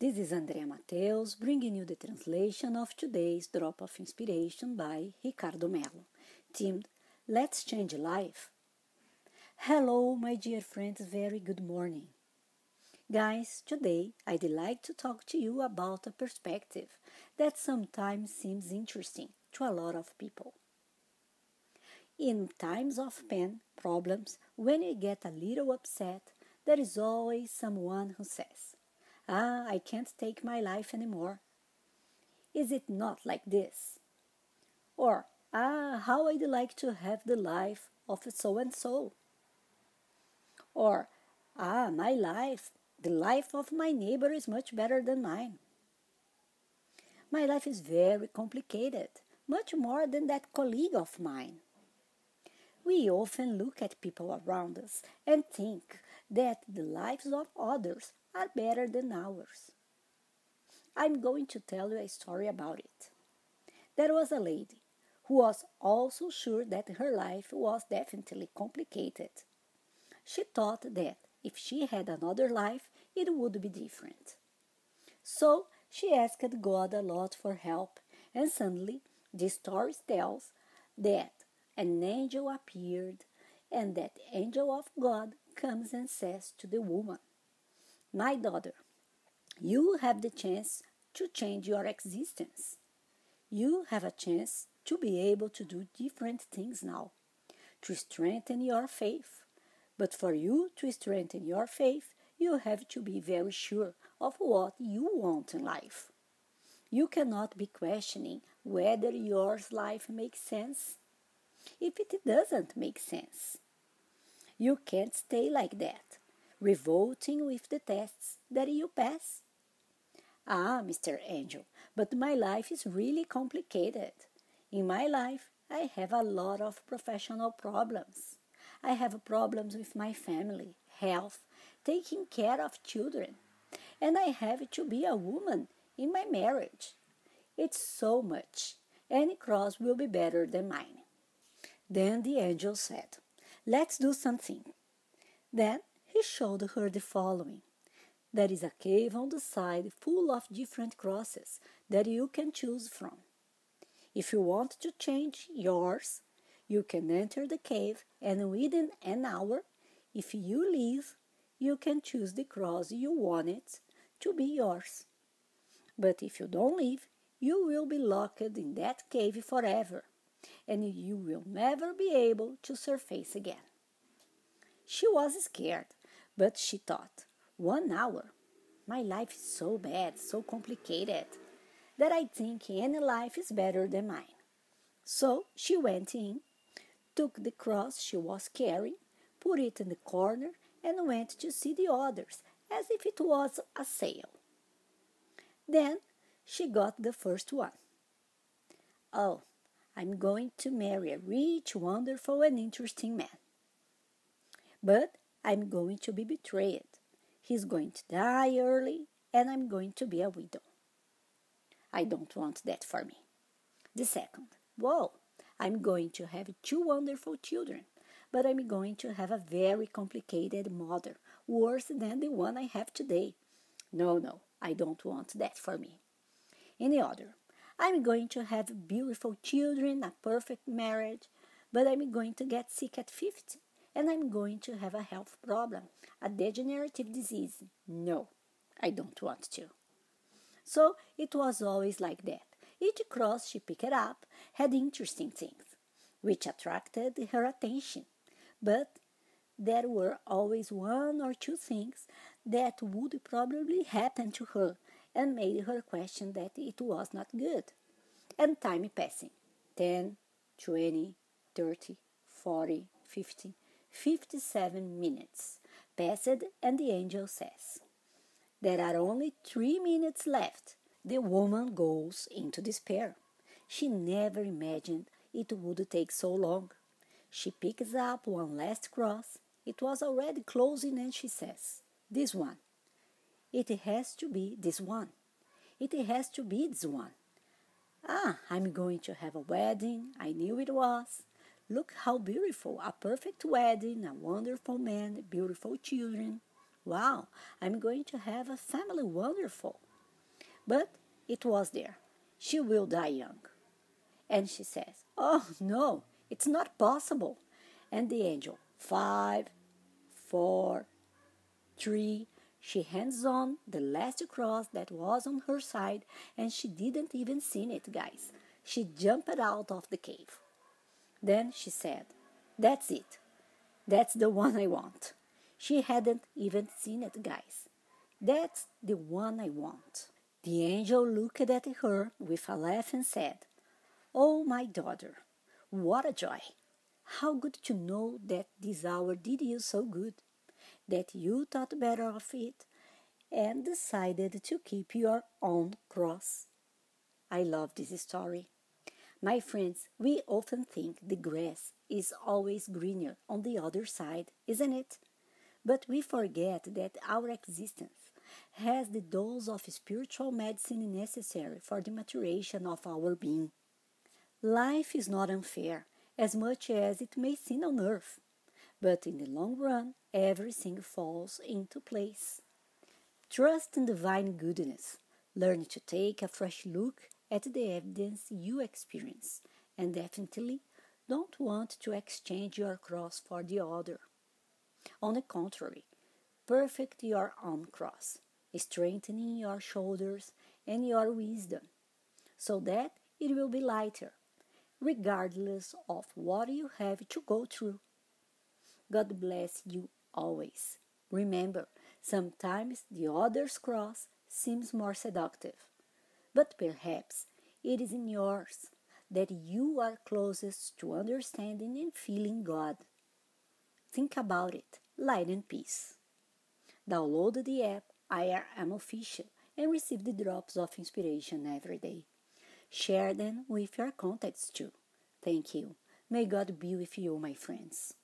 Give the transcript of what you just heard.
This is Andrea Mateus bringing you the translation of today's Drop of Inspiration by Ricardo Mello, themed Let's Change Life. Hello, my dear friends, very good morning. Guys, today I'd like to talk to you about a perspective that sometimes seems interesting to a lot of people. In times of pain, problems, when you get a little upset, there is always someone who says, Ah, I can't take my life anymore. Is it not like this? Or, Ah, how I'd like to have the life of so and so. Or, Ah, my life, the life of my neighbor is much better than mine. My life is very complicated, much more than that colleague of mine. We often look at people around us and think that the lives of others are better than ours. I'm going to tell you a story about it. There was a lady who was also sure that her life was definitely complicated. She thought that if she had another life, it would be different. So she asked God a lot for help, and suddenly the story tells that an angel appeared, and that angel of God comes and says to the woman, my daughter, you have the chance to change your existence. You have a chance to be able to do different things now, to strengthen your faith. But for you to strengthen your faith, you have to be very sure of what you want in life. You cannot be questioning whether your life makes sense if it doesn't make sense. You can't stay like that revolting with the tests that you pass. Ah, Mr. Angel, but my life is really complicated. In my life, I have a lot of professional problems. I have problems with my family, health, taking care of children, and I have to be a woman in my marriage. It's so much. Any cross will be better than mine. Then the angel said, Let's do something. Then he showed her the following. There is a cave on the side full of different crosses that you can choose from. If you want to change yours, you can enter the cave and within an hour, if you leave, you can choose the cross you wanted to be yours. But if you don't leave, you will be locked in that cave forever, and you will never be able to surface again. She was scared but she thought, one hour? My life is so bad, so complicated, that I think any life is better than mine. So she went in, took the cross she was carrying, put it in the corner, and went to see the others as if it was a sale. Then she got the first one. Oh, I'm going to marry a rich, wonderful, and interesting man. But I'm going to be betrayed. He's going to die early, and I'm going to be a widow. I don't want that for me. The second, whoa, I'm going to have two wonderful children, but I'm going to have a very complicated mother, worse than the one I have today. No, no, I don't want that for me. Any other, I'm going to have beautiful children, a perfect marriage, but I'm going to get sick at 50 and I'm going to have a health problem, a degenerative disease. No, I don't want to. So it was always like that. Each cross she picked up had interesting things, which attracted her attention. But there were always one or two things that would probably happen to her and made her question that it was not good. And time passing 10, 20, 30, 40, 50, 57 minutes passed, and the angel says, There are only three minutes left. The woman goes into despair. She never imagined it would take so long. She picks up one last cross. It was already closing, and she says, This one. It has to be this one. It has to be this one. Ah, I'm going to have a wedding. I knew it was. Look how beautiful! A perfect wedding, a wonderful man, beautiful children. Wow, I'm going to have a family wonderful. but it was there. She will die young. And she says, Oh, no, it's not possible. And the angel, five, four, three, she hands on the last cross that was on her side, and she didn't even see it, guys. She jumped out of the cave. Then she said, That's it. That's the one I want. She hadn't even seen it, guys. That's the one I want. The angel looked at her with a laugh and said, Oh, my daughter, what a joy! How good to know that this hour did you so good, that you thought better of it and decided to keep your own cross. I love this story. My friends, we often think the grass is always greener on the other side, isn't it? But we forget that our existence has the dose of spiritual medicine necessary for the maturation of our being. Life is not unfair, as much as it may seem on earth, but in the long run, everything falls into place. Trust in divine goodness. Learn to take a fresh look at the evidence you experience, and definitely don't want to exchange your cross for the other. On the contrary, perfect your own cross, strengthening your shoulders and your wisdom, so that it will be lighter, regardless of what you have to go through. God bless you always. Remember, sometimes the other's cross seems more seductive but perhaps it is in yours that you are closest to understanding and feeling God. Think about it, light and peace. Download the app IRM Official and receive the drops of inspiration every day. Share them with your contacts too. Thank you. May God be with you, my friends.